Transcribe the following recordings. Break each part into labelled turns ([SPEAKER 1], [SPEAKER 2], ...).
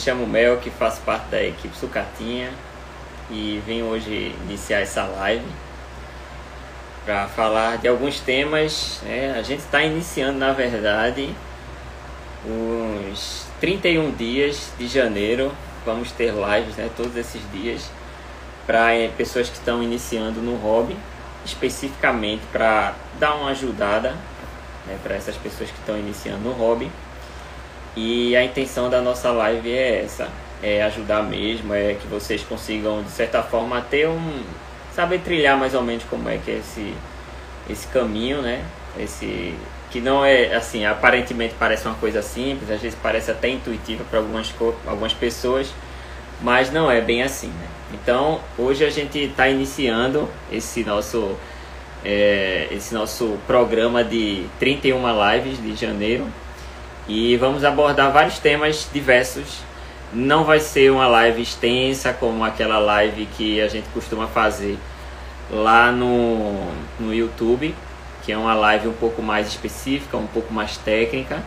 [SPEAKER 1] chamo Mel, que faço parte da equipe Sucatinha e vim hoje iniciar essa live para falar de alguns temas. Né? A gente está iniciando, na verdade, uns 31 dias de janeiro. Vamos ter lives né, todos esses dias para é, pessoas que estão iniciando no hobby, especificamente para dar uma ajudada né, para essas pessoas que estão iniciando no hobby. E a intenção da nossa live é essa, é ajudar mesmo, é que vocês consigam de certa forma ter um saber trilhar mais ou menos como é que é esse esse caminho, né? Esse que não é assim, aparentemente parece uma coisa simples, às vezes parece até intuitiva para algumas algumas pessoas, mas não é bem assim, né? Então, hoje a gente está iniciando esse nosso é, esse nosso programa de 31 lives de janeiro e vamos abordar vários temas diversos. Não vai ser uma live extensa como aquela live que a gente costuma fazer lá no, no YouTube, que é uma live um pouco mais específica, um pouco mais técnica,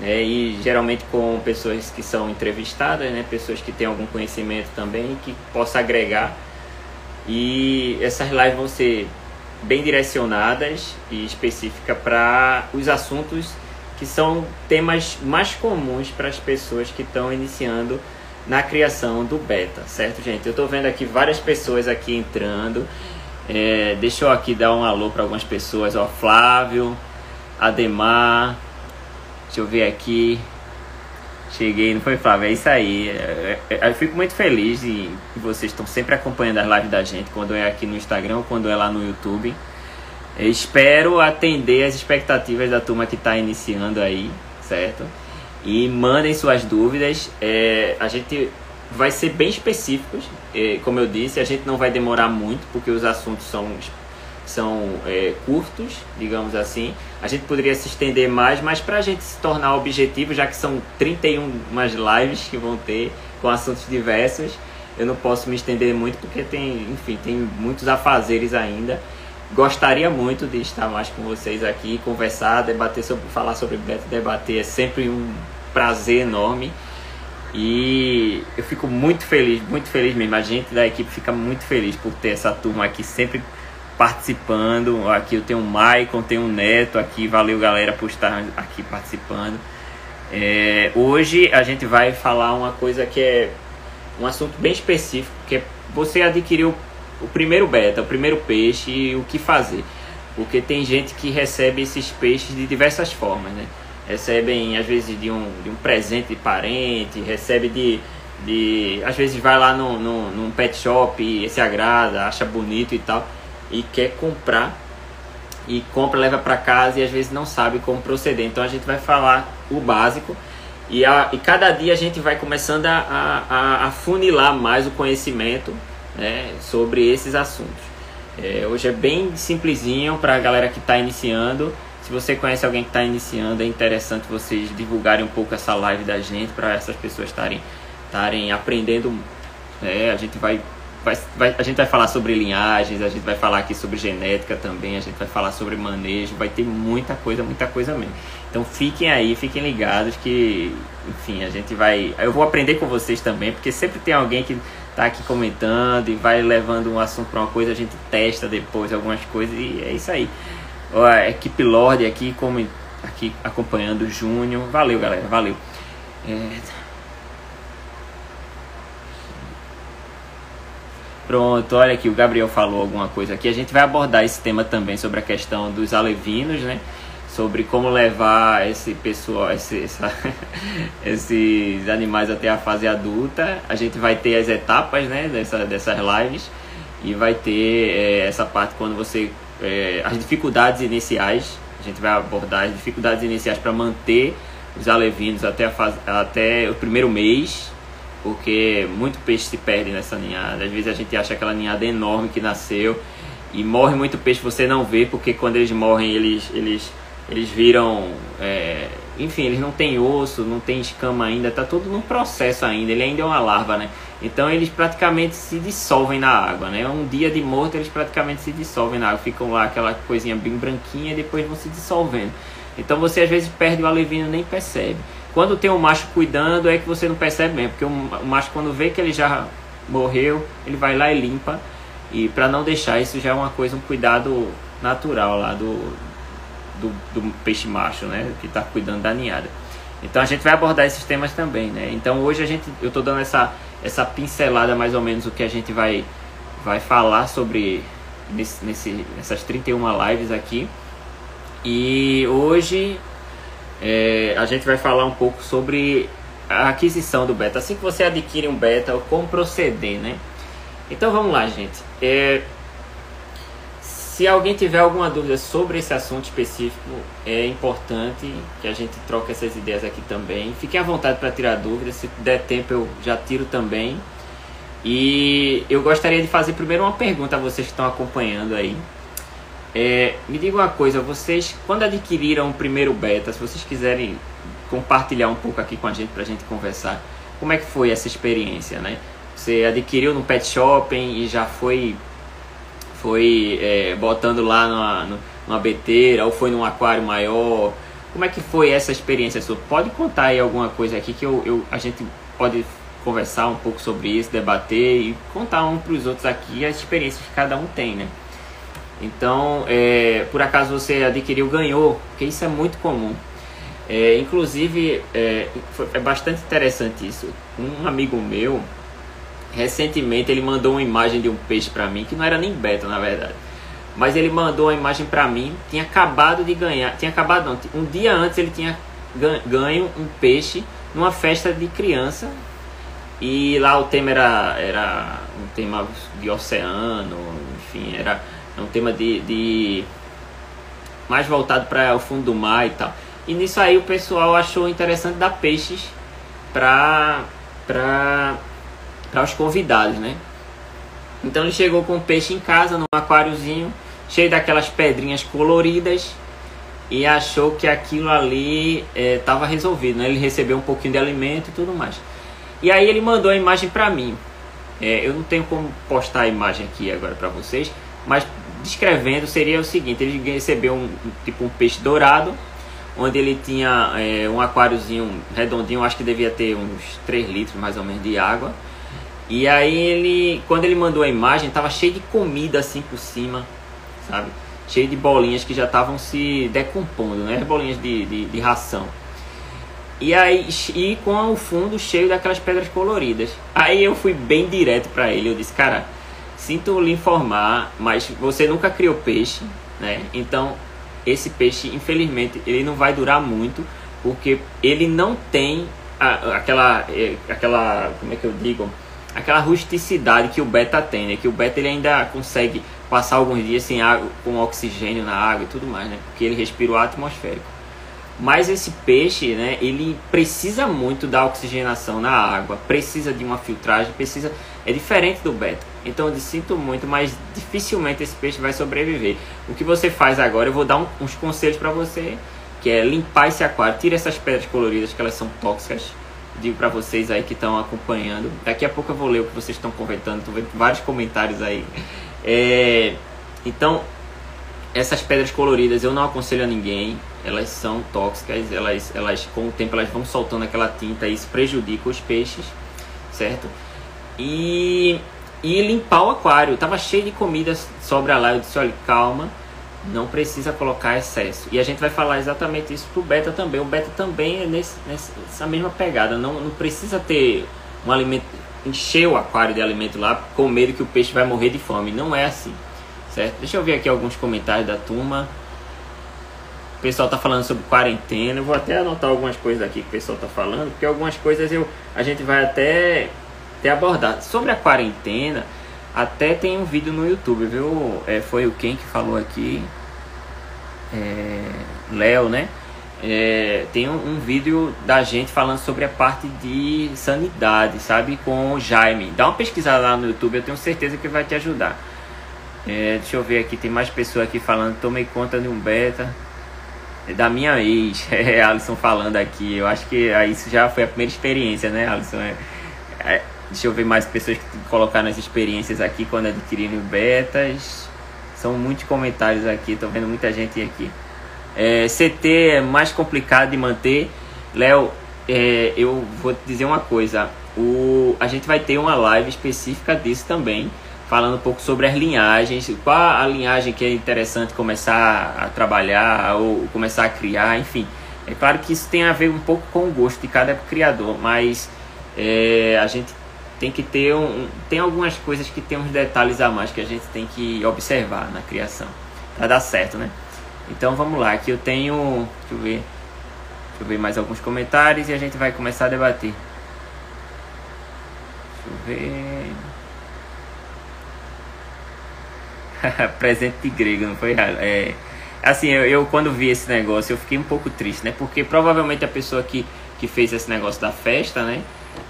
[SPEAKER 1] né? e geralmente com pessoas que são entrevistadas, né? pessoas que têm algum conhecimento também que possa agregar. E essas lives vão ser bem direcionadas e específicas para os assuntos que são temas mais comuns para as pessoas que estão iniciando na criação do beta, certo, gente? Eu estou vendo aqui várias pessoas aqui entrando. É, deixa eu aqui dar um alô para algumas pessoas, ó, Flávio, Ademar, deixa eu ver aqui, cheguei, não foi Flávio, é isso aí, é, é, eu fico muito feliz e vocês estão sempre acompanhando as lives da gente, quando é aqui no Instagram ou quando é lá no YouTube, espero atender as expectativas da turma que está iniciando aí, certo? E mandem suas dúvidas. É, a gente vai ser bem específicos, é, como eu disse, a gente não vai demorar muito porque os assuntos são, são é, curtos, digamos assim. A gente poderia se estender mais, mas para a gente se tornar objetivo, já que são 31 umas lives que vão ter com assuntos diversos, eu não posso me estender muito porque tem, enfim, tem muitos afazeres ainda. Gostaria muito de estar mais com vocês aqui, conversar, debater sobre, falar sobre Beto, debater é sempre um prazer enorme. E eu fico muito feliz, muito feliz mesmo. A gente da equipe fica muito feliz por ter essa turma aqui sempre participando. Aqui eu tenho o Maicon, tenho o Neto aqui. Valeu galera por estar aqui participando. É, hoje a gente vai falar uma coisa que é um assunto bem específico, que é você adquiriu o primeiro beta, o primeiro peixe e o que fazer. Porque tem gente que recebe esses peixes de diversas formas, né? Recebem, às vezes, de um, de um presente de parente, recebe de, de. Às vezes vai lá no, no, num pet shop e se agrada, acha bonito e tal, e quer comprar. E compra, leva para casa e às vezes não sabe como proceder. Então a gente vai falar o básico e, a, e cada dia a gente vai começando a, a, a funilar mais o conhecimento né, sobre esses assuntos. É, hoje é bem simplesinho para a galera que está iniciando. Se você conhece alguém que está iniciando, é interessante vocês divulgarem um pouco essa live da gente para essas pessoas estarem estarem aprendendo. É, a gente vai, vai, vai, a gente vai falar sobre linhagens, a gente vai falar aqui sobre genética também, a gente vai falar sobre manejo, vai ter muita coisa, muita coisa mesmo. Então fiquem aí, fiquem ligados que, enfim, a gente vai. Eu vou aprender com vocês também, porque sempre tem alguém que tá aqui comentando e vai levando um assunto para uma coisa, a gente testa depois algumas coisas e é isso aí. A equipe Lorde aqui, aqui acompanhando o Júnior. Valeu, galera, valeu. É... Pronto, olha aqui, o Gabriel falou alguma coisa aqui. A gente vai abordar esse tema também sobre a questão dos alevinos, né? Sobre como levar esse pessoal, esse, essa, esses animais até a fase adulta. A gente vai ter as etapas né, dessa, dessas lives e vai ter é, essa parte quando você. É, as dificuldades iniciais. A gente vai abordar as dificuldades iniciais para manter os alevinos até, a fase, até o primeiro mês, porque muito peixe se perde nessa ninhada. Às vezes a gente acha aquela ninhada enorme que nasceu e morre muito peixe, você não vê, porque quando eles morrem, eles, eles eles viram é, enfim, eles não têm osso, não tem escama ainda, tá tudo no processo ainda, ele ainda é uma larva, né? Então eles praticamente se dissolvem na água, né? Um dia de morto eles praticamente se dissolvem na água, ficam lá aquela coisinha bem branquinha e depois vão se dissolvendo. Então você às vezes perde o alevino nem percebe. Quando tem um macho cuidando é que você não percebe mesmo, porque o macho quando vê que ele já morreu, ele vai lá e limpa e para não deixar isso já é uma coisa, um cuidado natural lá do, do, do peixe macho, né? Que está cuidando da ninhada. Então a gente vai abordar esses temas também, né? Então hoje a gente, eu estou dando essa, essa pincelada mais ou menos o que a gente vai, vai falar sobre nesse, nesse, nessas 31 lives aqui. E hoje é, a gente vai falar um pouco sobre a aquisição do beta. Assim que você adquire um beta, como proceder, né? Então vamos lá, gente. É, se alguém tiver alguma dúvida sobre esse assunto específico, é importante que a gente troque essas ideias aqui também. Fiquem à vontade para tirar dúvidas, se der tempo eu já tiro também. E eu gostaria de fazer primeiro uma pergunta a vocês que estão acompanhando aí. É, me diga uma coisa, vocês quando adquiriram o primeiro beta, se vocês quiserem compartilhar um pouco aqui com a gente para a gente conversar, como é que foi essa experiência, né? Você adquiriu no pet shopping e já foi foi é, botando lá numa, numa beteira ou foi num aquário maior? Como é que foi essa experiência sua? Pode contar aí alguma coisa aqui que eu, eu a gente pode conversar um pouco sobre isso, debater e contar um para os outros aqui as experiências que cada um tem, né? Então, é, por acaso você adquiriu, ganhou, porque isso é muito comum. É, inclusive, é, é bastante interessante isso. Um amigo meu, recentemente ele mandou uma imagem de um peixe para mim, que não era nem beta na verdade. Mas ele mandou uma imagem para mim, tinha acabado de ganhar, tinha acabado não, um dia antes ele tinha ganho um peixe numa festa de criança. E lá o tema era, era um tema de oceano, enfim, era um tema de, de mais voltado para o fundo do mar e tal. E nisso aí o pessoal achou interessante dar peixes para para para os convidados, né? Então ele chegou com o peixe em casa, num aquáriozinho, cheio daquelas pedrinhas coloridas e achou que aquilo ali estava é, resolvido, né? Ele recebeu um pouquinho de alimento e tudo mais. E aí ele mandou a imagem para mim. É, eu não tenho como postar a imagem aqui agora para vocês, mas descrevendo seria o seguinte: ele recebeu um tipo um peixe dourado, onde ele tinha é, um aquáriozinho redondinho, acho que devia ter uns 3 litros mais ou menos de água e aí ele, quando ele mandou a imagem, tava cheio de comida assim por cima, sabe? Cheio de bolinhas que já estavam se decompondo, né? Bolinhas de, de, de, ração. E aí, e com o fundo cheio daquelas pedras coloridas. Aí eu fui bem direto para ele, eu disse, cara, sinto lhe informar, mas você nunca criou peixe, né? Então, esse peixe, infelizmente, ele não vai durar muito, porque ele não tem a, aquela, é, aquela, como é que eu digo? Aquela rusticidade que o beta tem, né? Que o beta ele ainda consegue passar alguns dias sem água, com oxigênio na água e tudo mais, né? Porque ele respira o atmosférico. Mas esse peixe, né, ele precisa muito da oxigenação na água, precisa de uma filtragem, precisa é diferente do beta. Então eu sinto muito, mas dificilmente esse peixe vai sobreviver. O que você faz agora, eu vou dar um, uns conselhos para você, que é limpar esse aquário, tira essas pedras coloridas que elas são tóxicas digo para vocês aí que estão acompanhando. Daqui a pouco eu vou ler o que vocês estão comentando, estou vendo vários comentários aí. É, então, essas pedras coloridas eu não aconselho a ninguém, elas são tóxicas, elas, elas com o tempo elas vão soltando aquela tinta e isso prejudica os peixes, certo? E, e limpar o aquário, tava cheio de comida sobre lá, eu disse, olha, calma, não precisa colocar excesso. E a gente vai falar exatamente isso pro beta também. O beta também é nesse, nessa mesma pegada. Não, não precisa ter um alimento, encher o aquário de alimento lá com medo que o peixe vai morrer de fome. Não é assim, certo? Deixa eu ver aqui alguns comentários da turma. O pessoal tá falando sobre quarentena. Eu vou até anotar algumas coisas aqui que o pessoal tá falando, porque algumas coisas eu, a gente vai até, até abordar. Sobre a quarentena, até tem um vídeo no YouTube, viu? É, foi o quem que falou aqui? É, Léo, né? É, tem um, um, vídeo da gente falando sobre a parte de sanidade, sabe? Com o Jaime. Dá uma pesquisada lá no YouTube, eu tenho certeza que vai te ajudar. É, deixa eu ver aqui, tem mais pessoas aqui falando. Tomei conta de um beta. da minha ex, é, Alisson falando aqui. Eu acho que ah, isso já foi a primeira experiência, né, Alisson? É, é, deixa eu ver mais pessoas que colocaram as experiências aqui quando adquiriram betas. São muitos comentários aqui, tô vendo muita gente aqui. É, CT é mais complicado de manter. Léo, é, eu vou dizer uma coisa. O, a gente vai ter uma live específica disso também falando um pouco sobre as linhagens, qual a linhagem que é interessante começar a trabalhar ou começar a criar, enfim. É claro que isso tem a ver um pouco com o gosto de cada criador, mas é, a gente tem que ter um, tem algumas coisas que tem uns detalhes a mais que a gente tem que observar na criação para dar certo, né? Então vamos lá, aqui eu tenho, deixa eu ver, deixa eu ver mais alguns comentários e a gente vai começar a debater. Deixa eu ver. presente de grego, não foi? É, assim, eu, eu, quando vi esse negócio, eu fiquei um pouco triste, né? Porque provavelmente a pessoa que, que fez esse negócio da festa, né?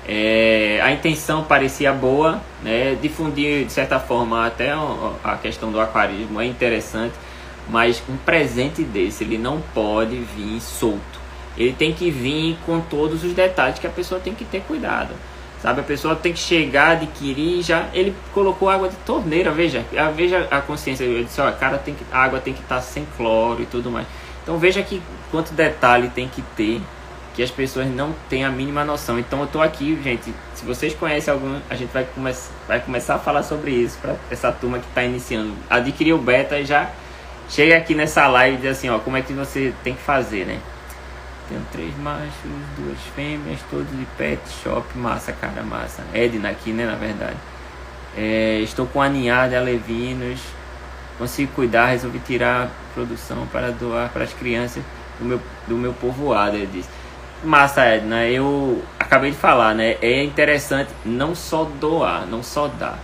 [SPEAKER 1] É, a intenção parecia boa, né? Difundir de certa forma até a questão do aquarismo é interessante, mas um presente desse ele não pode vir solto. Ele tem que vir com todos os detalhes que a pessoa tem que ter cuidado. Sabe, a pessoa tem que chegar, adquirir, já ele colocou água de torneira, veja, veja a consciência, eu disse, ó, cara, tem que, a água tem que estar tá sem cloro e tudo mais. Então veja que quanto detalhe tem que ter que as pessoas não têm a mínima noção. Então eu tô aqui, gente, se vocês conhecem algum, a gente vai, come vai começar a falar sobre isso para essa turma que está iniciando. Adquirir o beta e já chega aqui nessa live e diz assim, ó, como é que você tem que fazer, né? Tenho três machos, duas fêmeas, todos de pet shop. Massa, cara, massa. Edna aqui, né, na verdade. É, estou com a ninhada alevinos. Consigo cuidar, resolvi tirar a produção para doar para as crianças do meu, do meu povoado, ele disse. Massa, Edna, eu acabei de falar, né? É interessante não só doar, não só dar,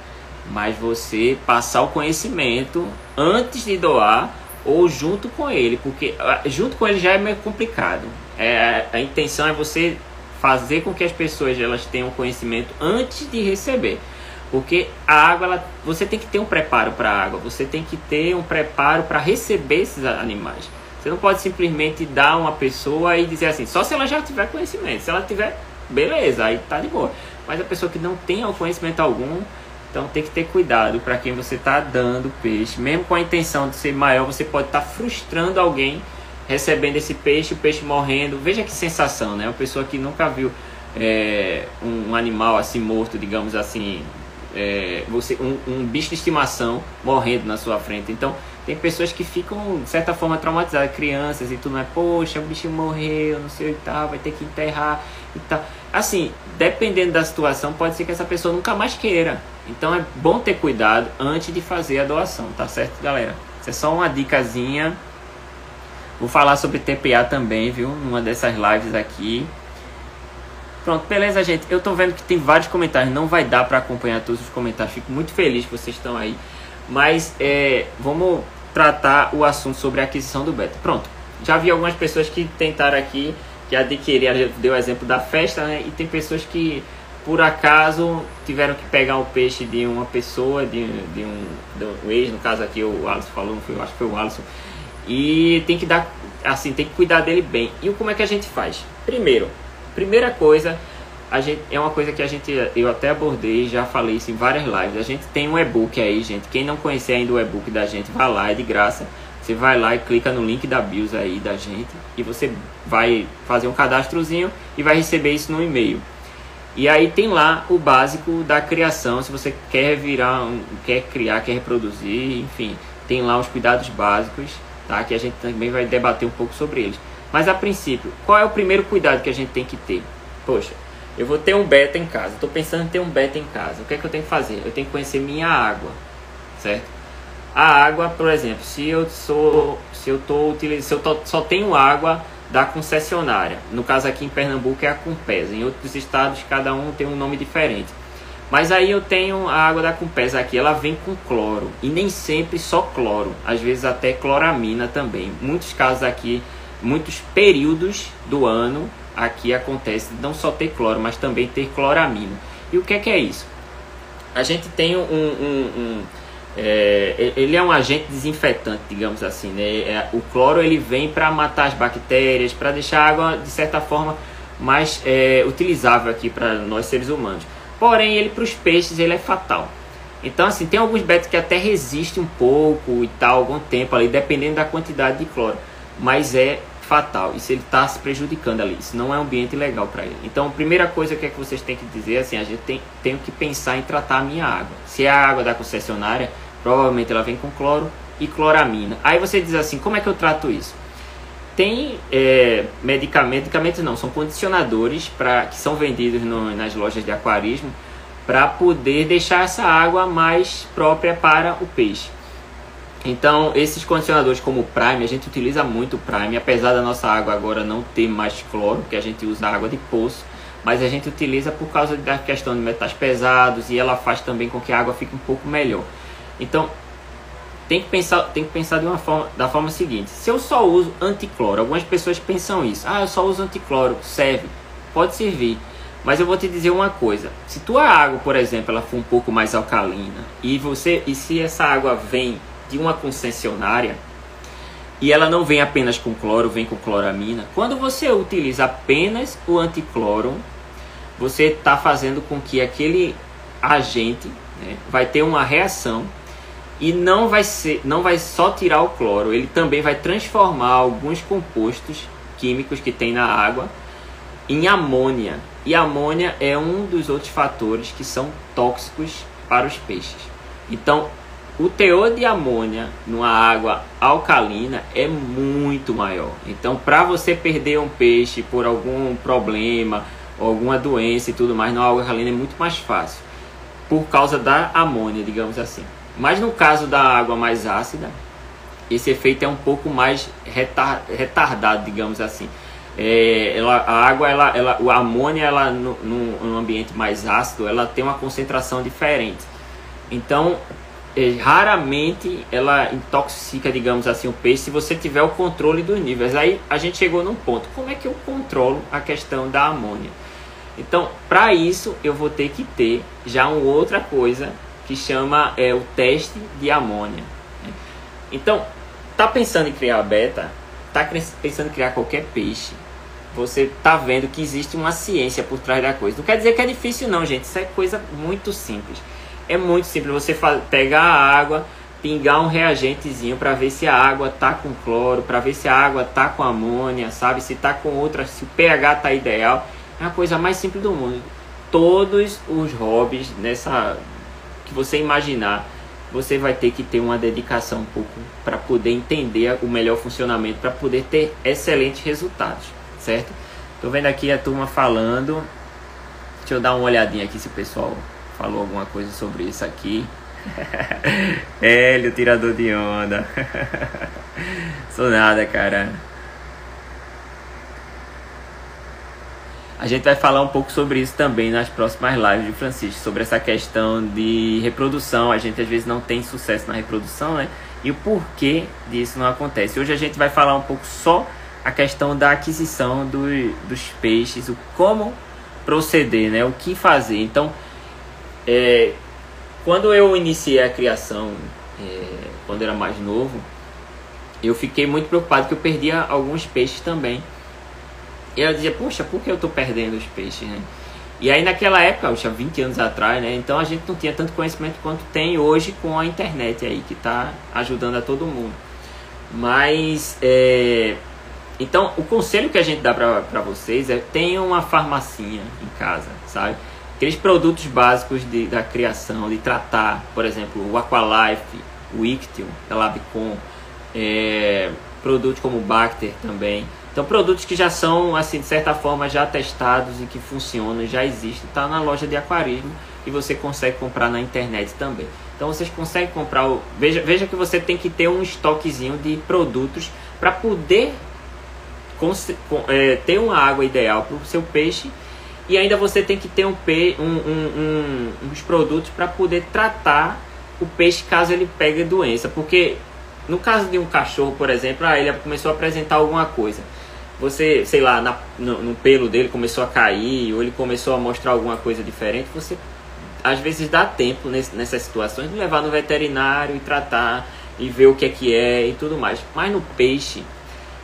[SPEAKER 1] mas você passar o conhecimento antes de doar ou junto com ele, porque ah, junto com ele já é meio complicado. É, a intenção é você fazer com que as pessoas elas tenham conhecimento antes de receber. Porque a água, ela, você tem que ter um preparo para a água, você tem que ter um preparo para receber esses animais. Você não pode simplesmente dar uma pessoa e dizer assim, só se ela já tiver conhecimento. Se ela tiver, beleza, aí tá de boa. Mas a pessoa que não tem conhecimento algum, então tem que ter cuidado para quem você está dando peixe. Mesmo com a intenção de ser maior, você pode estar tá frustrando alguém recebendo esse peixe, o peixe morrendo. Veja que sensação, né? Uma pessoa que nunca viu é, um, animal assim morto, digamos assim, é, você um, um, bicho de estimação morrendo na sua frente. Então tem pessoas que ficam de certa forma traumatizadas, crianças e tudo mais. Poxa, o bicho morreu, não sei o que tal, vai ter que enterrar e tal. Assim, dependendo da situação, pode ser que essa pessoa nunca mais queira. Então é bom ter cuidado antes de fazer a doação, tá certo, galera? Isso é só uma dicasinha Vou falar sobre TPA também, viu? Numa dessas lives aqui. Pronto, beleza, gente. Eu tô vendo que tem vários comentários. Não vai dar para acompanhar todos os comentários. Fico muito feliz que vocês estão aí. Mas é, vamos tratar o assunto sobre a aquisição do beta. Pronto. Já vi algumas pessoas que tentaram aqui, que adquiriram, deu o exemplo da festa, né? E tem pessoas que, por acaso, tiveram que pegar o peixe de uma pessoa, de, de um, de um ex, no caso aqui o Alisson falou, foi, acho que foi o Alisson e tem que dar, assim, tem que cuidar dele bem. E como é que a gente faz? Primeiro, primeira coisa, a gente é uma coisa que a gente eu até abordei, já falei isso em várias lives. A gente tem um e-book aí, gente. Quem não conhecer ainda o e-book da gente, vai lá, é de graça. Você vai lá e clica no link da BIOS aí da gente e você vai fazer um cadastrozinho e vai receber isso no e-mail. E aí tem lá o básico da criação, se você quer virar, um, quer criar, quer reproduzir, enfim, tem lá os cuidados básicos tá? que a gente também vai debater um pouco sobre eles. Mas a princípio, qual é o primeiro cuidado que a gente tem que ter? Poxa, eu vou ter um beta em casa, estou pensando em ter um beta em casa. O que é que eu tenho que fazer? Eu tenho que conhecer minha água, certo? A água, por exemplo, se eu sou, se eu tô utilizando, se eu tô, só tenho água da concessionária, no caso aqui em Pernambuco é a Compesa, em outros estados cada um tem um nome diferente. Mas aí eu tenho a água da Compesa aqui, ela vem com cloro. E nem sempre só cloro, às vezes até cloramina também. Muitos casos aqui, muitos períodos do ano aqui acontece não só ter cloro, mas também ter cloramina. E o que é que é isso? A gente tem um, um, um é, ele é um agente desinfetante, digamos assim. Né? É, o cloro ele vem para matar as bactérias, para deixar a água de certa forma mais é, utilizável aqui para nós seres humanos. Porém, ele para os peixes ele é fatal. Então, assim, tem alguns betos que até resistem um pouco e tal, algum tempo ali, dependendo da quantidade de cloro. Mas é fatal. Isso ele está se prejudicando ali. Isso não é um ambiente legal para ele. Então, a primeira coisa que, é que vocês têm que dizer é assim: a gente tem, que pensar em tratar a minha água. Se é a água da concessionária, provavelmente ela vem com cloro e cloramina. Aí você diz assim: como é que eu trato isso? Tem é, medicamentos, medicamentos não, são condicionadores pra, que são vendidos no, nas lojas de aquarismo para poder deixar essa água mais própria para o peixe. Então, esses condicionadores como o Prime, a gente utiliza muito o Prime, apesar da nossa água agora não ter mais cloro, que a gente usa água de poço, mas a gente utiliza por causa da questão de metais pesados e ela faz também com que a água fique um pouco melhor. Então, tem que pensar, tem que pensar de uma forma, da forma seguinte: se eu só uso anticloro, algumas pessoas pensam isso, ah, eu só uso anticloro, serve, pode servir. Mas eu vou te dizer uma coisa: se tua água, por exemplo, ela for um pouco mais alcalina e você e se essa água vem de uma concessionária e ela não vem apenas com cloro, vem com cloramina, quando você utiliza apenas o anticloro, você está fazendo com que aquele agente né, vai ter uma reação e não vai ser, não vai só tirar o cloro, ele também vai transformar alguns compostos químicos que tem na água em amônia. E amônia é um dos outros fatores que são tóxicos para os peixes. Então, o teor de amônia numa água alcalina é muito maior. Então, para você perder um peixe por algum problema, alguma doença e tudo mais, na água alcalina é muito mais fácil, por causa da amônia, digamos assim. Mas no caso da água mais ácida, esse efeito é um pouco mais retardado, digamos assim. É, ela, a água, ela, ela, o amônia, ela no, no, no, ambiente mais ácido, ela tem uma concentração diferente. Então, raramente ela intoxica, digamos assim, o peixe se você tiver o controle dos níveis. Aí a gente chegou num ponto. Como é que eu controlo a questão da amônia? Então, para isso, eu vou ter que ter já uma outra coisa que chama é, o teste de amônia. Então, tá pensando em criar beta, tá pensando em criar qualquer peixe, você tá vendo que existe uma ciência por trás da coisa. Não quer dizer que é difícil não, gente. Isso é coisa muito simples. É muito simples você pegar a água, pingar um reagentezinho para ver se a água tá com cloro, para ver se a água tá com amônia, sabe? Se tá com outra, se o pH tá ideal. É a coisa mais simples do mundo. Todos os hobbies nessa que você imaginar, você vai ter que ter uma dedicação um pouco para poder entender o melhor funcionamento, para poder ter excelentes resultados certo? Tô vendo aqui a turma falando. Deixa eu dar uma olhadinha aqui se o pessoal falou alguma coisa sobre isso aqui. Hélio, tirador de onda. Sou nada, cara. A gente vai falar um pouco sobre isso também nas próximas lives de Francisco, sobre essa questão de reprodução. A gente às vezes não tem sucesso na reprodução, né? E o porquê disso não acontece. Hoje a gente vai falar um pouco só a questão da aquisição do, dos peixes, o como proceder, né? O que fazer. Então, é, quando eu iniciei a criação, é, quando era mais novo, eu fiquei muito preocupado que eu perdia alguns peixes também. E eu dizia, poxa, por que eu estou perdendo os peixes, né? E aí naquela época, tinha 20 anos atrás, né? Então a gente não tinha tanto conhecimento quanto tem hoje com a internet aí, que está ajudando a todo mundo. Mas é, então, o conselho que a gente dá para vocês é tenham uma farmacinha em casa, sabe? Aqueles produtos básicos de, da criação, de tratar, por exemplo, o Aqualife, o Ictio, da Labicon, é, produtos como o Bacter também. Então, produtos que já são, assim, de certa forma, já testados e que funcionam, já existem, está na loja de aquarismo e você consegue comprar na internet também. Então, vocês conseguem comprar, o... veja, veja que você tem que ter um estoquezinho de produtos para poder é, ter uma água ideal para o seu peixe e ainda você tem que ter um, um, um, um uns produtos para poder tratar o peixe caso ele pegue doença. Porque no caso de um cachorro, por exemplo, ah, ele começou a apresentar alguma coisa. Você, sei lá, na, no, no, pelo dele começou a cair, ou ele começou a mostrar alguma coisa diferente, você às vezes dá tempo nesse, nessas situações de levar no veterinário e tratar e ver o que é que é e tudo mais. Mas no peixe,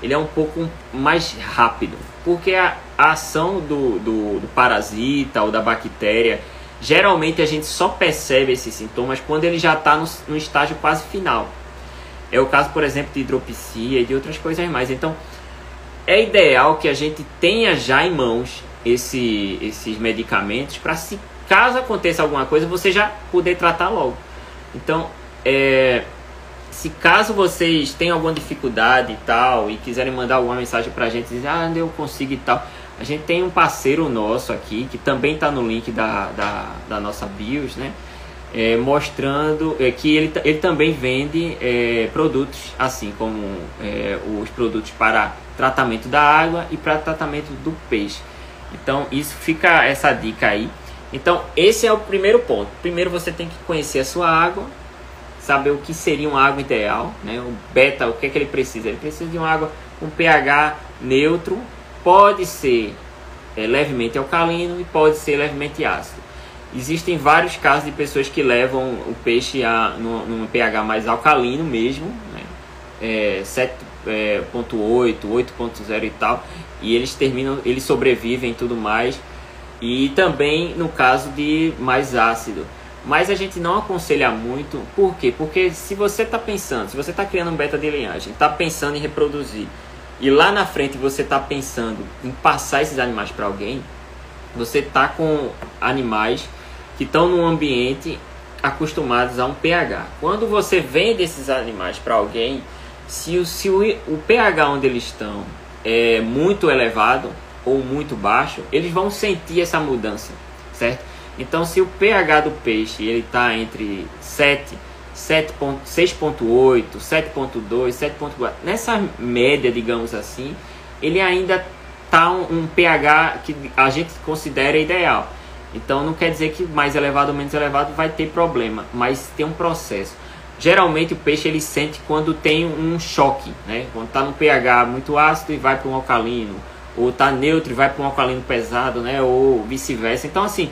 [SPEAKER 1] ele é um pouco mais rápido, porque a, a ação do, do, do, parasita ou da bactéria, geralmente a gente só percebe esses sintomas quando ele já está no, no estágio quase final. É o caso, por exemplo, de hidropisia e de outras coisas mais. Então, é ideal que a gente tenha já em mãos esse, esses medicamentos para se caso aconteça alguma coisa, você já poder tratar logo. Então, é, se caso vocês tenham alguma dificuldade e tal, e quiserem mandar alguma mensagem pra gente, dizer, ah, eu consigo e tal, a gente tem um parceiro nosso aqui, que também está no link da, da, da, nossa BIOS, né? É, mostrando é, que ele, ele também vende é, produtos assim como é, os produtos para tratamento da água e para tratamento do peixe. Então isso fica essa dica aí. Então esse é o primeiro ponto. Primeiro você tem que conhecer a sua água, saber o que seria uma água ideal, né? O beta, o que é que ele precisa? Ele precisa de uma água com pH neutro, pode ser é, levemente alcalino e pode ser levemente ácido. Existem vários casos de pessoas que levam o peixe a num pH mais alcalino mesmo, né? é, 7.8, 8.0 e tal, e eles terminam, eles sobrevivem e tudo mais. E também no caso de mais ácido. Mas a gente não aconselha muito, por quê? Porque se você está pensando, se você está criando um beta de linhagem, está pensando em reproduzir, e lá na frente você está pensando em passar esses animais para alguém, você está com animais que estão num ambiente acostumados a um pH. Quando você vende esses animais para alguém, se, o, se o, o pH onde eles estão é muito elevado ou muito baixo, eles vão sentir essa mudança, certo? Então, se o pH do peixe ele está entre 7, 6.8, 7.2, 7.4, nessa média, digamos assim, ele ainda está um, um, pH que a gente considera ideal. Então, não quer dizer que mais elevado ou menos elevado vai ter problema, mas tem um processo. Geralmente o peixe ele sente quando tem um choque, né? Quando está no pH muito ácido e vai para um alcalino, ou está neutro e vai para um alcalino pesado, né? Ou vice-versa. Então assim,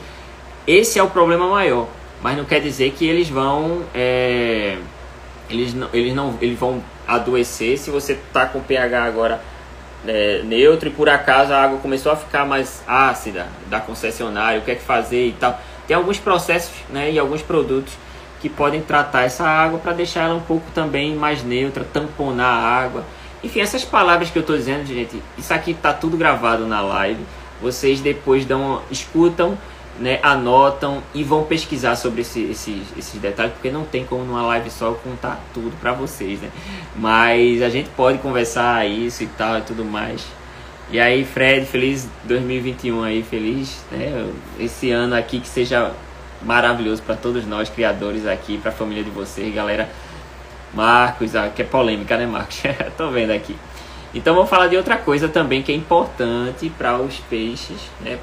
[SPEAKER 1] esse é o problema maior, mas não quer dizer que eles vão é, eles não, eles não eles vão adoecer se você está com pH agora é, neutro e por acaso a água começou a ficar mais ácida da concessionária, o que é que fazer e tal. Tem alguns processos né, e alguns produtos que podem tratar essa água para deixar ela um pouco também mais neutra, tamponar a água. Enfim, essas palavras que eu estou dizendo, gente, isso aqui está tudo gravado na live. Vocês depois dão, escutam né, anotam e vão pesquisar sobre esse, esses, esses detalhes, porque não tem como numa live só contar tudo para vocês, né? Mas a gente pode conversar isso e tal e tudo mais. E aí, Fred, feliz 2021 aí, feliz, né? Esse ano aqui que seja maravilhoso para todos nós, criadores aqui, para a família de vocês, galera. Marcos, ah, que é polêmica, né, Marcos? Tô vendo aqui. Então vamos falar de outra coisa também que é importante para os peixes, né?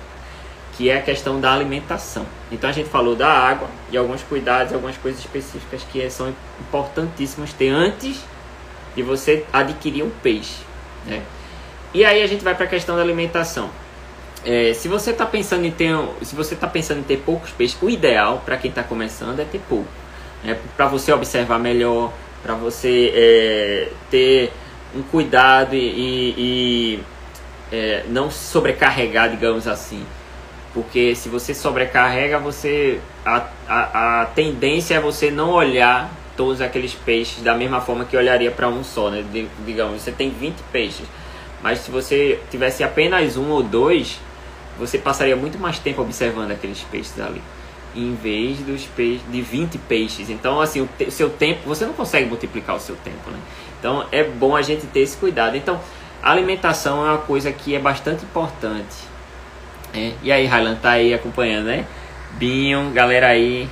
[SPEAKER 1] Que é a questão da alimentação. Então a gente falou da água e alguns cuidados, algumas coisas específicas que são importantíssimas ter antes de você adquirir um peixe. Né? E aí a gente vai para a questão da alimentação. É, se você está pensando em ter, se você está pensando em ter poucos peixes, o ideal para quem está começando é ter pouco, né? para você observar melhor, para você é, ter um cuidado e, e, é, não sobrecarregar, digamos assim. Porque se você sobrecarrega, você a, a, a tendência é você não olhar todos aqueles peixes da mesma forma que olharia para um só, né? Digamos, você tem 20 peixes, mas se você tivesse apenas um ou dois, você passaria muito mais tempo observando aqueles peixes ali, em vez dos peixes de 20 peixes. Então, assim, o, te, seu tempo, você não consegue multiplicar o seu tempo, né? Então, é bom a gente ter esse cuidado. Então, a alimentação é uma coisa que é bastante importante é, e aí, Highland tá aí acompanhando, né? Binho, galera aí.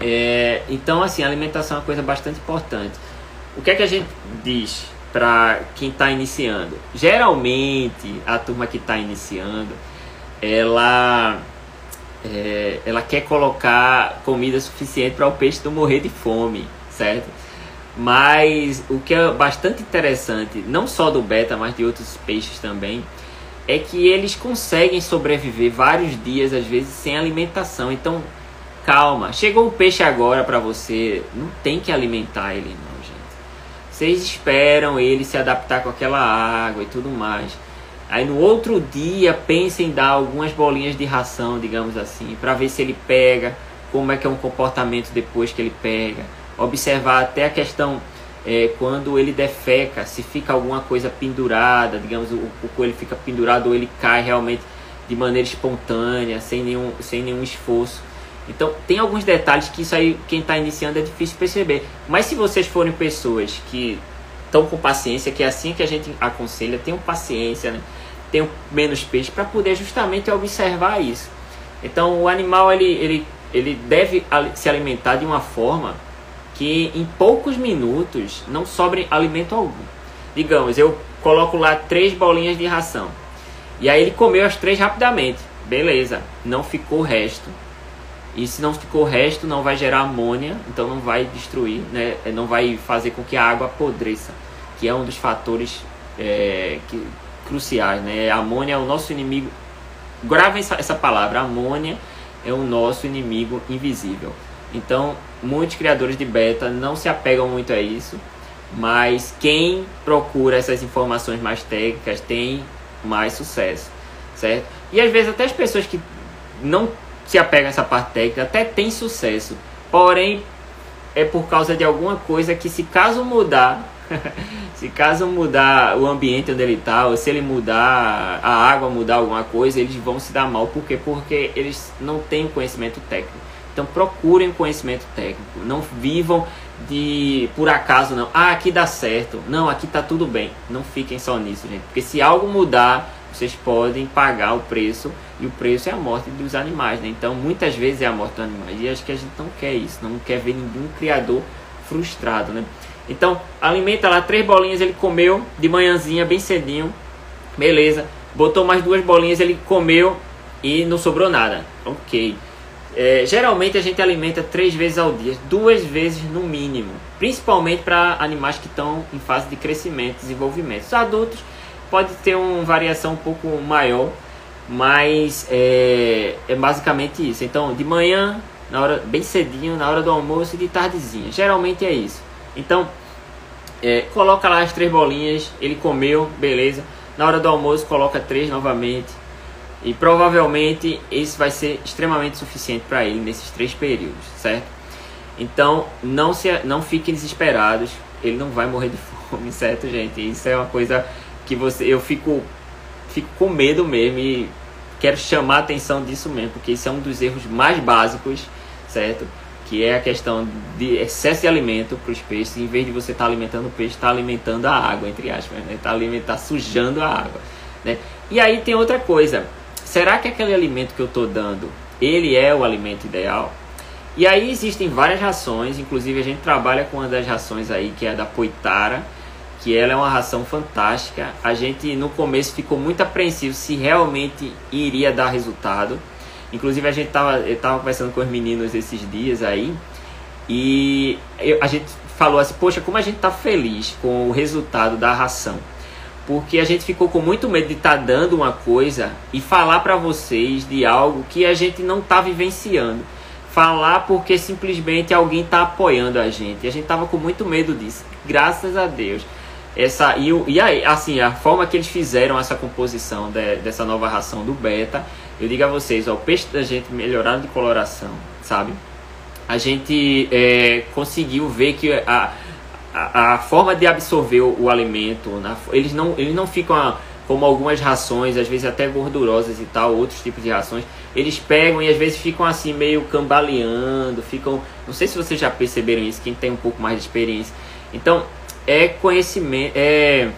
[SPEAKER 1] É, então, assim, alimentação é uma coisa bastante importante. O que é que a gente diz para quem está iniciando? Geralmente, a turma que está iniciando, ela, é, ela quer colocar comida suficiente para o peixe não morrer de fome, certo? Mas o que é bastante interessante, não só do beta, mas de outros peixes também, é que eles conseguem sobreviver vários dias, às vezes, sem alimentação. Então, calma. Chegou o peixe agora para você, não tem que alimentar ele, não, gente. Vocês esperam ele se adaptar com aquela água e tudo mais. Aí no outro dia, pensem em dar algumas bolinhas de ração, digamos assim, para ver se ele pega, como é que é um comportamento depois que ele pega. Observar até a questão é, quando ele defeca, se fica alguma coisa pendurada, digamos, o, o coelho fica pendurado ou ele cai realmente de maneira espontânea, sem nenhum, sem nenhum esforço. Então, tem alguns detalhes que isso aí, quem está iniciando, é difícil perceber. Mas se vocês forem pessoas que estão com paciência, que é assim que a gente aconselha, tenham paciência, né? tenham menos peixe, para poder justamente observar isso. Então, o animal ele, ele, ele deve se alimentar de uma forma que em poucos minutos não sobre alimento algum. Digamos, eu coloco lá três bolinhas de ração. E aí ele comeu as três rapidamente. Beleza, não ficou resto. E se não ficou resto, não vai gerar amônia, então não vai destruir, né? não vai fazer com que a água apodreça, que é um dos fatores é, que, cruciais. Né? A amônia é o nosso inimigo. Grave essa, essa palavra: amônia é o nosso inimigo invisível. Então, muitos criadores de beta não se apegam muito a isso, mas quem procura essas informações mais técnicas tem mais sucesso, certo? E às vezes até as pessoas que não se apegam a essa parte técnica até tem sucesso, porém é por causa de alguma coisa que se caso mudar, se caso mudar o ambiente onde ele está, ou se ele mudar a água, mudar alguma coisa, eles vão se dar mal, por quê? Porque eles não têm conhecimento técnico. Então procurem conhecimento técnico, não vivam de por acaso não. Ah, aqui dá certo. Não, aqui tá tudo bem. Não fiquem só nisso, gente. Porque se algo mudar, vocês podem pagar o preço e o preço é a morte dos animais, né? Então, muitas vezes é a morte dos animais. E acho que a gente não quer isso, não quer ver nenhum criador frustrado, né? Então, alimenta lá três bolinhas, ele comeu de manhãzinha, bem cedinho. Beleza. Botou mais duas bolinhas, ele comeu e não sobrou nada. OK. É, geralmente a gente alimenta três vezes ao dia, duas vezes no mínimo, principalmente para animais que estão em fase de crescimento, desenvolvimento. Os adultos pode ter uma variação um pouco maior, mas é, é basicamente isso. Então, de manhã, na hora bem cedinho, na hora do almoço e de tardezinha. Geralmente é isso. Então, é, coloca lá as três bolinhas, ele comeu, beleza. Na hora do almoço, coloca três novamente e provavelmente isso vai ser extremamente suficiente para ele nesses três períodos, certo? Então não se não fiquem desesperados, ele não vai morrer de fome, certo, gente? Isso é uma coisa que você eu fico fico com medo mesmo e quero chamar a atenção disso mesmo, porque isso é um dos erros mais básicos, certo? Que é a questão de excesso de alimento para os peixes, em vez de você estar tá alimentando o peixe, está alimentando a água, entre aspas, né? Está tá sujando a água, né? E aí tem outra coisa, será que aquele alimento que eu estou dando, ele é o alimento ideal? E aí existem várias rações, inclusive a gente trabalha com uma das rações aí, que é a da Poitara, que ela é uma ração fantástica. A gente no começo ficou muito apreensivo se realmente iria dar resultado. Inclusive a gente tava, eu tava conversando com os meninos esses dias aí e eu, a gente falou assim, poxa, como a gente tá feliz com o resultado da ração porque a gente ficou com muito medo de estar tá dando uma coisa e falar para vocês de algo que a gente não está vivenciando. Falar porque simplesmente alguém está apoiando a gente. E a gente tava com muito medo disso. Graças a Deus. Essa, e, e aí, assim, a forma que eles fizeram essa composição de, dessa nova ração do beta, eu digo a vocês, ó, o peixe da gente melhorado de coloração, sabe? A gente é, conseguiu ver que a, a, forma de absorver o, o alimento, na, eles, não, eles não ficam a, como algumas rações, às vezes até gordurosas e tal, outros tipos de rações, eles pegam e às vezes ficam assim meio cambaleando, ficam, não sei se vocês já perceberam isso, quem tem um pouco mais de experiência. Então, é conhecimento, é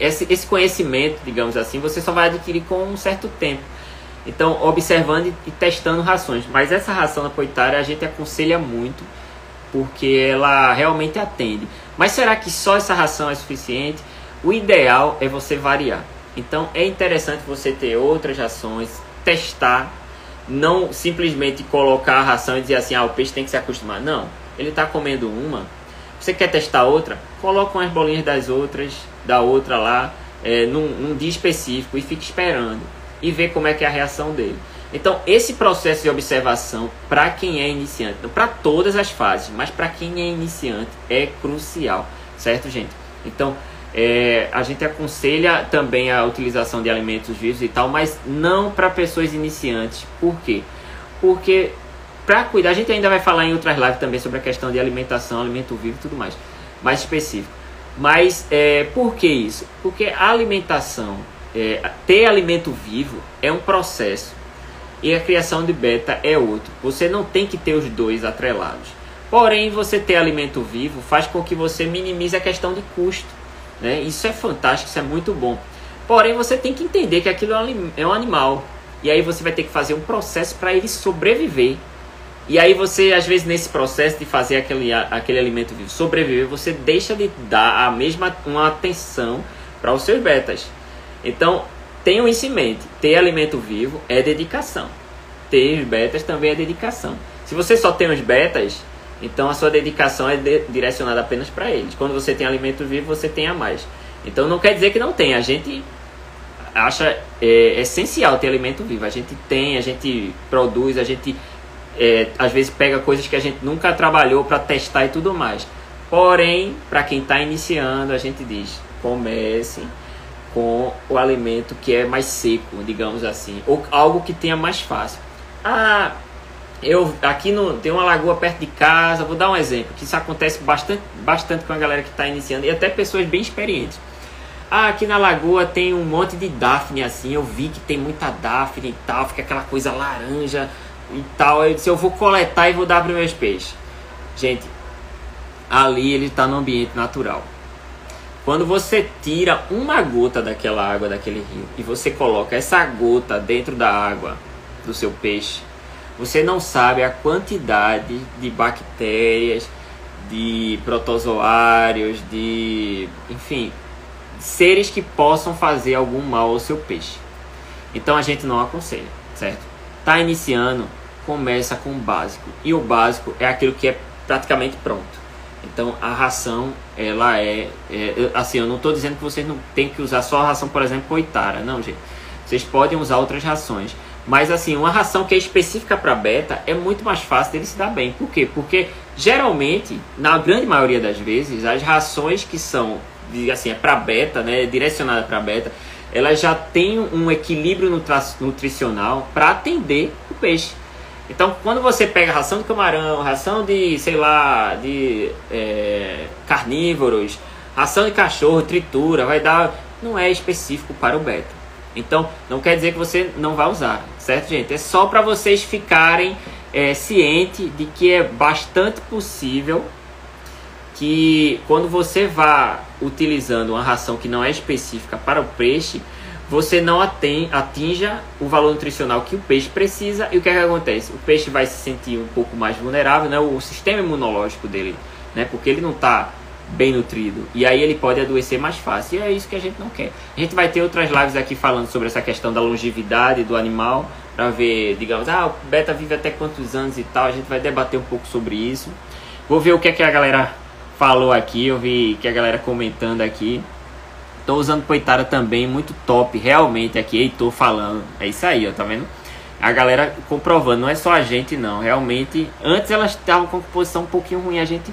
[SPEAKER 1] esse, esse conhecimento, digamos assim, você só vai adquirir com um certo tempo. Então, observando e testando rações. Mas essa ração na poitária a gente aconselha muito porque ela realmente atende. Mas será que só essa ração é suficiente? O ideal é você variar. Então é interessante você ter outras rações, testar, não simplesmente colocar a ração e dizer assim, ah, o peixe tem que se acostumar. Não, ele está comendo uma. Você quer testar outra? Coloca umas bolinhas das outras, da outra lá, é, num, num dia específico e fica esperando e vê como é que é a reação dele. Então, esse processo de observação, para quem é iniciante, para todas as fases, mas para quem é iniciante, é crucial, certo, gente? Então, é, a gente aconselha também a utilização de alimentos vivos e tal, mas não para pessoas iniciantes. Por quê? Porque para cuidar, a gente ainda vai falar em outras lives também sobre a questão de alimentação, alimento vivo e tudo mais, mais específico. Mas é, por que isso? Porque a alimentação, é, ter alimento vivo é um processo e a criação de beta é outro. Você não tem que ter os dois atrelados. Porém, você ter alimento vivo faz com que você minimize a questão de custo. Né? Isso é fantástico, isso é muito bom. Porém, você tem que entender que aquilo é um é animal. E aí você vai ter que fazer um processo para ele sobreviver. E aí você, às vezes, nesse processo de fazer aquele, aquele alimento vivo sobreviver, você deixa de dar a mesma uma atenção para os seus betas. Então, tenham isso em mente. Ter alimento vivo é dedicação. Ter os betas também é dedicação. Se você só tem os betas, então a sua dedicação é de, direcionada apenas para eles. Quando você tem alimento vivo, você tem a mais. Então não quer dizer que não tem. A gente acha é, essencial ter alimento vivo. A gente tem, a gente produz, a gente é, às vezes pega coisas que a gente nunca trabalhou para testar e tudo mais. Porém, para quem está iniciando, a gente diz: comece com o alimento que é mais seco, digamos assim, ou algo que tenha mais fácil. Ah, eu aqui no, tem uma lagoa perto de casa, vou dar um exemplo, que isso acontece bastante, bastante com a galera que está iniciando e até pessoas bem experientes. Ah, aqui na lagoa tem um monte de Daphne assim, eu vi que tem muita Daphne e tal, fica aquela coisa laranja e tal. Eu disse, eu vou coletar e vou dar para meus peixes. Gente, ali ele está no ambiente natural. Quando você tira uma gota daquela água daquele rio e você coloca essa gota dentro da água do seu peixe, você não sabe a quantidade de bactérias, de protozoários, de, enfim, seres que possam fazer algum mal ao seu peixe. Então a gente não aconselha, certo? Tá iniciando, começa com o básico. E o básico é aquilo que é praticamente pronto. Então a ração, ela é, é assim, eu não estou dizendo que vocês não tem que usar só a ração, por exemplo, coitara, não, gente. Vocês podem usar outras rações, mas assim, uma ração que é específica para beta é muito mais fácil dele se dar bem. Por quê? Porque geralmente, na grande maioria das vezes, as rações que são assim, é para beta, né, direcionada para beta, elas já têm um equilíbrio nutricional para atender o peixe. Então, quando você pega ração de camarão, ração de, sei lá, de é, carnívoros, ração de cachorro, tritura, vai dar. Não é específico para o beta. Então, não quer dizer que você não vai usar, certo, gente? É só para vocês ficarem é, cientes de que é bastante possível que quando você vá utilizando uma ração que não é específica para o peixe, você não atinja o valor nutricional que o peixe precisa e o que, é que acontece? O peixe vai se sentir um pouco mais vulnerável, né? o sistema imunológico dele, né? porque ele não está bem nutrido e aí ele pode adoecer mais fácil e é isso que a gente não quer. A gente vai ter outras lives aqui falando sobre essa questão da longevidade do animal para ver, digamos, ah, o beta vive até quantos anos e tal, a gente vai debater um pouco sobre isso. Vou ver o que é que a galera falou aqui, eu vi que a galera comentando aqui. Tô usando Poitara também, muito top, realmente aqui, Heitor falando. É isso aí, ó, tá vendo? A galera comprovando, não é só a gente não, realmente. Antes elas estavam com composição um pouquinho ruim, a gente.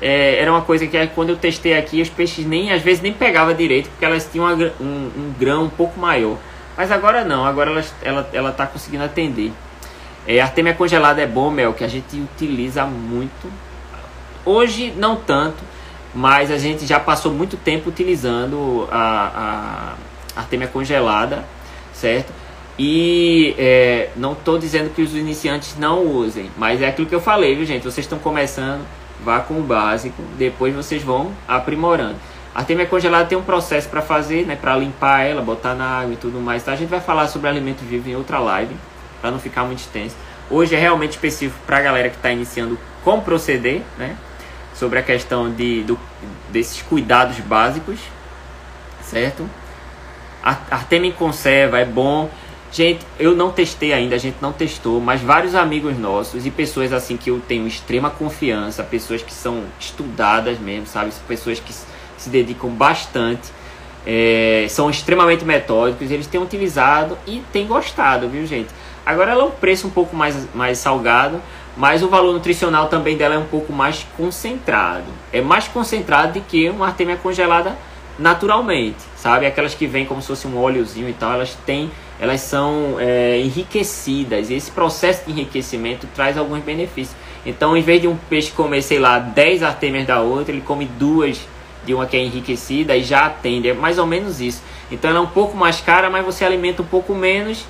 [SPEAKER 1] É, era uma coisa que quando eu testei aqui, os peixes nem, às vezes nem pegava direito, porque elas tinham uma, um, um, grão um pouco maior. Mas agora não, agora elas, ela, ela tá conseguindo atender. É, Artemia congelada é bom, Mel, que a gente utiliza muito. Hoje não tanto, mas a gente já passou muito tempo utilizando a, a artemia congelada, certo? E é, não estou dizendo que os iniciantes não usem, mas é aquilo que eu falei, viu gente? Vocês estão começando, vá com o básico, depois vocês vão aprimorando. A artemia congelada tem um processo para fazer, né? Para limpar ela, botar na água e tudo mais. Tá? A gente vai falar sobre alimento vivo em outra live, para não ficar muito extenso. Hoje é realmente específico para a galera que está iniciando como proceder, né? Sobre a questão de, do, desses cuidados básicos, certo? Artemia em conserva é bom. Gente, eu não testei ainda, a gente não testou, mas vários amigos nossos e pessoas assim que eu tenho extrema confiança, pessoas que são estudadas mesmo, sabe? Pessoas que se dedicam bastante, é, são extremamente metódicos, eles têm utilizado e têm gostado, viu gente? Agora ela é um preço um pouco mais, mais salgado, mas o valor nutricional também dela é um pouco mais concentrado. É mais concentrado do que uma artemia congelada naturalmente, sabe? Aquelas que vêm como se fosse um óleozinho e tal, elas têm, elas são é, enriquecidas e esse processo de enriquecimento traz alguns benefícios. Então, em vez de um peixe comer, sei lá, 10 artêmias da outra, ele come duas de uma que é enriquecida e já atende. É mais ou menos isso. Então, ela é um pouco mais cara, mas você alimenta um pouco menos.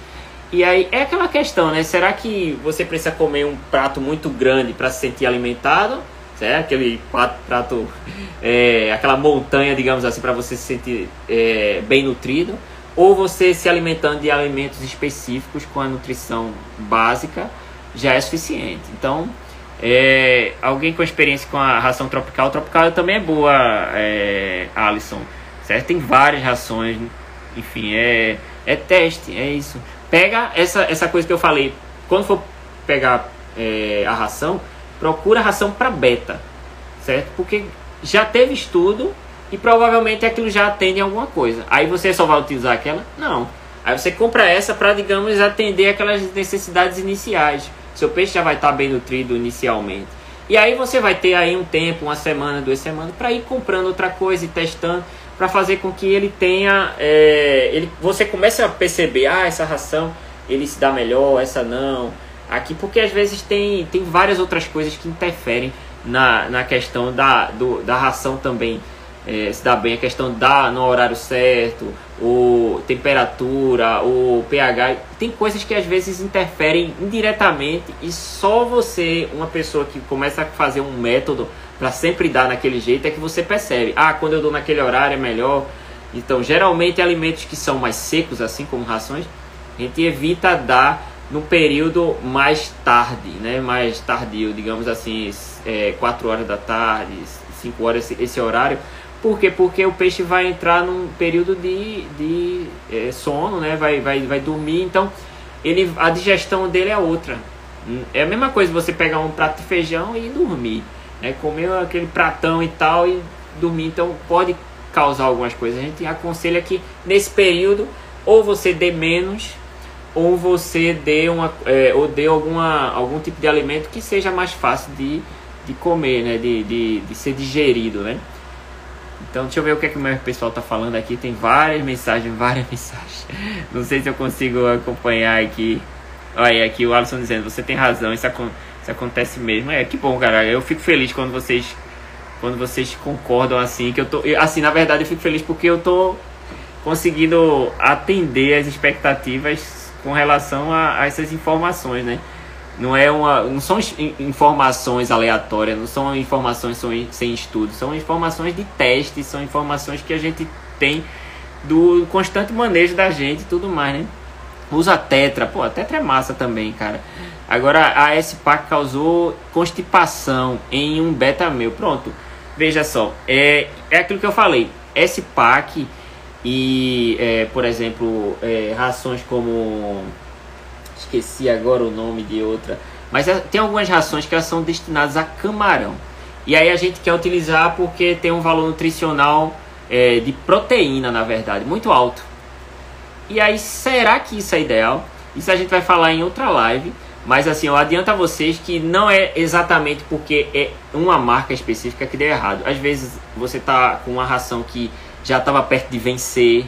[SPEAKER 1] E aí é aquela questão, né? Será que você precisa comer um prato muito grande para se sentir alimentado? Certo? Aquele prato, é, aquela montanha, digamos assim, para você se sentir é, bem nutrido? Ou você se alimentando de alimentos específicos com a nutrição básica já é suficiente. Então, é, alguém com experiência com a ração tropical, tropical também é boa, é, Alisson. Certo? Tem várias rações, enfim, é, é teste, é isso. Pega essa, essa coisa que eu falei, quando for pegar é, a ração, procura a ração para beta, certo? Porque já teve estudo e provavelmente aquilo já atende alguma coisa. Aí você só vai utilizar aquela? Não. Aí você compra essa para, digamos, atender aquelas necessidades iniciais seu peixe já vai estar bem nutrido inicialmente. E aí você vai ter aí um tempo, uma semana, duas semanas, para ir comprando outra coisa e testando, para fazer com que ele tenha, é, ele, você comece a perceber, ah, essa ração ele se dá melhor, essa não, aqui, porque às vezes tem, tem várias outras coisas que interferem na, na questão da, do, da ração também é, se dá bem, a questão da no horário certo, o temperatura, o pH, tem coisas que às vezes interferem indiretamente e só você, uma pessoa que começa a fazer um método para sempre dar naquele jeito é que você percebe, ah, quando eu dou naquele horário é melhor. Então, geralmente alimentos que são mais secos, assim como rações, a gente evita dar no período mais tarde, né? Mais tardio, digamos assim, é, 4 horas da tarde, 5 horas esse, esse horário, por quê? Porque o peixe vai entrar num período de, de é, sono, né? Vai, vai, vai dormir, então ele, a digestão dele é outra. É a mesma coisa você pegar um prato de feijão e dormir, né? Comer aquele pratão e tal e dormir, então pode causar algumas coisas. A gente aconselha que nesse período ou você dê menos ou você dê uma é, ou dê alguma algum tipo de alimento que seja mais fácil de, de comer, né? De, de, de ser digerido, né? Então deixa eu ver o que, é que o meu pessoal tá falando aqui. Tem várias mensagens, várias mensagens. Não sei se eu consigo acompanhar aqui. Olha, aqui o Alisson dizendo, você tem razão, isso, isso acontece mesmo. É que bom, cara. Eu fico feliz quando vocês quando vocês concordam assim, que eu tô. Assim, na verdade eu fico feliz porque eu tô conseguindo atender as expectativas com relação a, a essas informações, né? Não, é uma, não são informações aleatórias, não são informações sem estudo, são informações de teste, são informações que a gente tem do constante manejo da gente e tudo mais, né? Usa tetra, pô, a tetra é massa também, cara. Agora a S-Pac causou constipação em um beta meu. Pronto, veja só, é, é aquilo que eu falei. S-Pac e, é, por exemplo, é, rações como esqueci agora o nome de outra. Mas é, tem algumas rações que elas são destinadas a camarão. E aí a gente quer utilizar porque tem um valor nutricional é, de proteína, na verdade, muito alto. E aí, será que isso é ideal? Isso a gente vai falar em outra live. Mas assim, eu adianto a vocês que não é exatamente porque é uma marca específica que deu errado. Às vezes você tá com uma ração que já estava perto de vencer,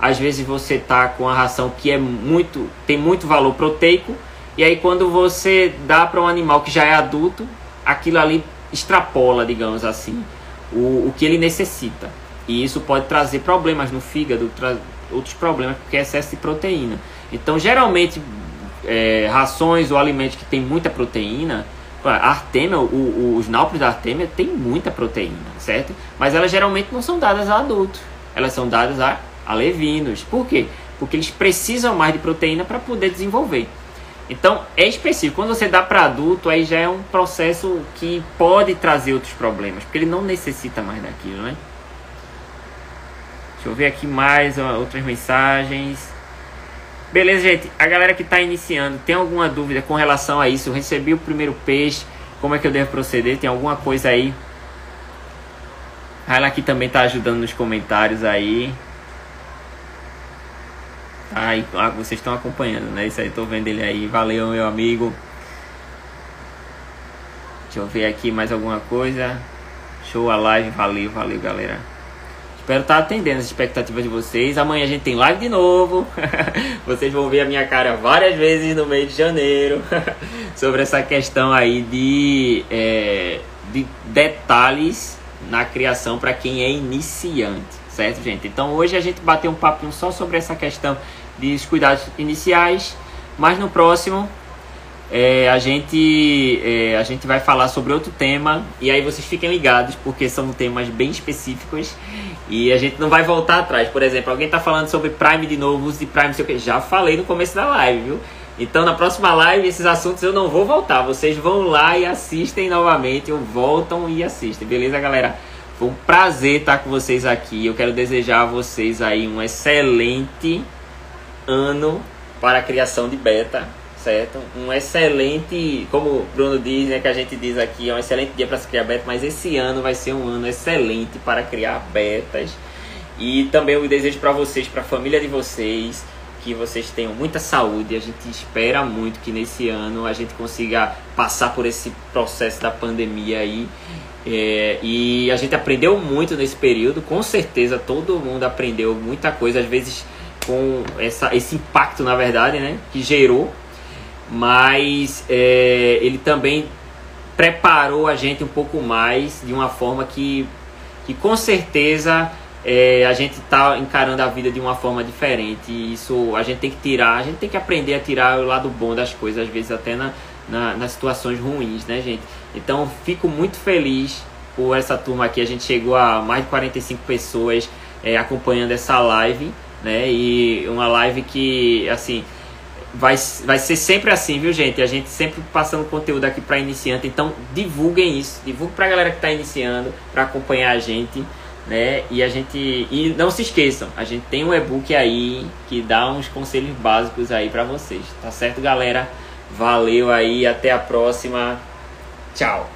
[SPEAKER 1] às vezes você tá com a ração que é muito tem muito valor proteico e aí quando você dá para um animal que já é adulto, aquilo ali extrapola, digamos assim, o, o que ele necessita. E isso pode trazer problemas no fígado, outros problemas porque é excesso de proteína. Então, geralmente, é, rações ou alimentos que tem muita proteína, a o, o, os náupios da artêmia tem muita proteína, certo? Mas elas geralmente não são dadas a adultos, elas são dadas a alevinos. Por quê? Porque eles precisam mais de proteína para poder desenvolver. Então é específico. Quando você dá para adulto, aí já é um processo que pode trazer outros problemas, porque ele não necessita mais daquilo, né? Deixa eu ver aqui mais outras mensagens. Beleza, gente. A galera que está iniciando, tem alguma dúvida com relação a isso? Eu recebi o primeiro peixe, como é que eu devo proceder? Tem alguma coisa aí Raila aqui também tá ajudando nos comentários aí. Aí, ah, vocês estão acompanhando, né? Isso aí, tô vendo ele aí. Valeu, meu amigo. Deixa eu ver aqui mais alguma coisa. Show a live, valeu, valeu, galera. Espero estar atendendo as expectativas de vocês. Amanhã a gente tem live de novo. vocês vão ver a minha cara várias vezes no mês de janeiro sobre essa questão aí de, é, de detalhes na criação para quem é iniciante, certo, gente? Então hoje a gente bateu um papinho só sobre essa questão dos cuidados iniciais, mas no próximo é, a, gente, é, a gente vai falar sobre outro tema e aí vocês fiquem ligados porque são temas bem específicos e a gente não vai voltar atrás. Por exemplo, alguém está falando sobre Prime de novo, uso de Prime, sei o que. Já falei no começo da live, viu? Então na próxima live esses assuntos eu não vou voltar. Vocês vão lá e assistem novamente, ou voltam e assistem, beleza, galera? Foi um prazer estar com vocês aqui. Eu quero desejar a vocês aí um excelente ano para a criação de beta certo? Um excelente, como o Bruno diz, né, que a gente diz aqui, é um excelente dia para se criar beta, mas esse ano vai ser um ano excelente para criar betas. E também eu desejo para vocês, para a família de vocês, que vocês tenham muita saúde. A gente espera muito que nesse ano a gente consiga passar por esse processo da pandemia aí. É, e a gente aprendeu muito nesse período, com certeza todo mundo aprendeu muita coisa, às vezes com essa, esse impacto, na verdade, né, que gerou mas é, ele também preparou a gente um pouco mais de uma forma que, que com certeza é, a gente está encarando a vida de uma forma diferente. E isso a gente tem que tirar, a gente tem que aprender a tirar o lado bom das coisas, às vezes até na, na, nas situações ruins, né, gente? Então fico muito feliz por essa turma aqui. A gente chegou a mais de 45 pessoas é, acompanhando essa live, né? E uma live que, assim, vai, vai ser sempre assim, viu, gente? A gente sempre passando conteúdo aqui para iniciante. Então, divulguem isso. Divulgue para a galera que está iniciando, para acompanhar a gente, né? E a gente e não se esqueçam, a gente tem um e-book aí que dá uns conselhos básicos aí para vocês. Tá certo, galera? Valeu aí, até a próxima. Tchau.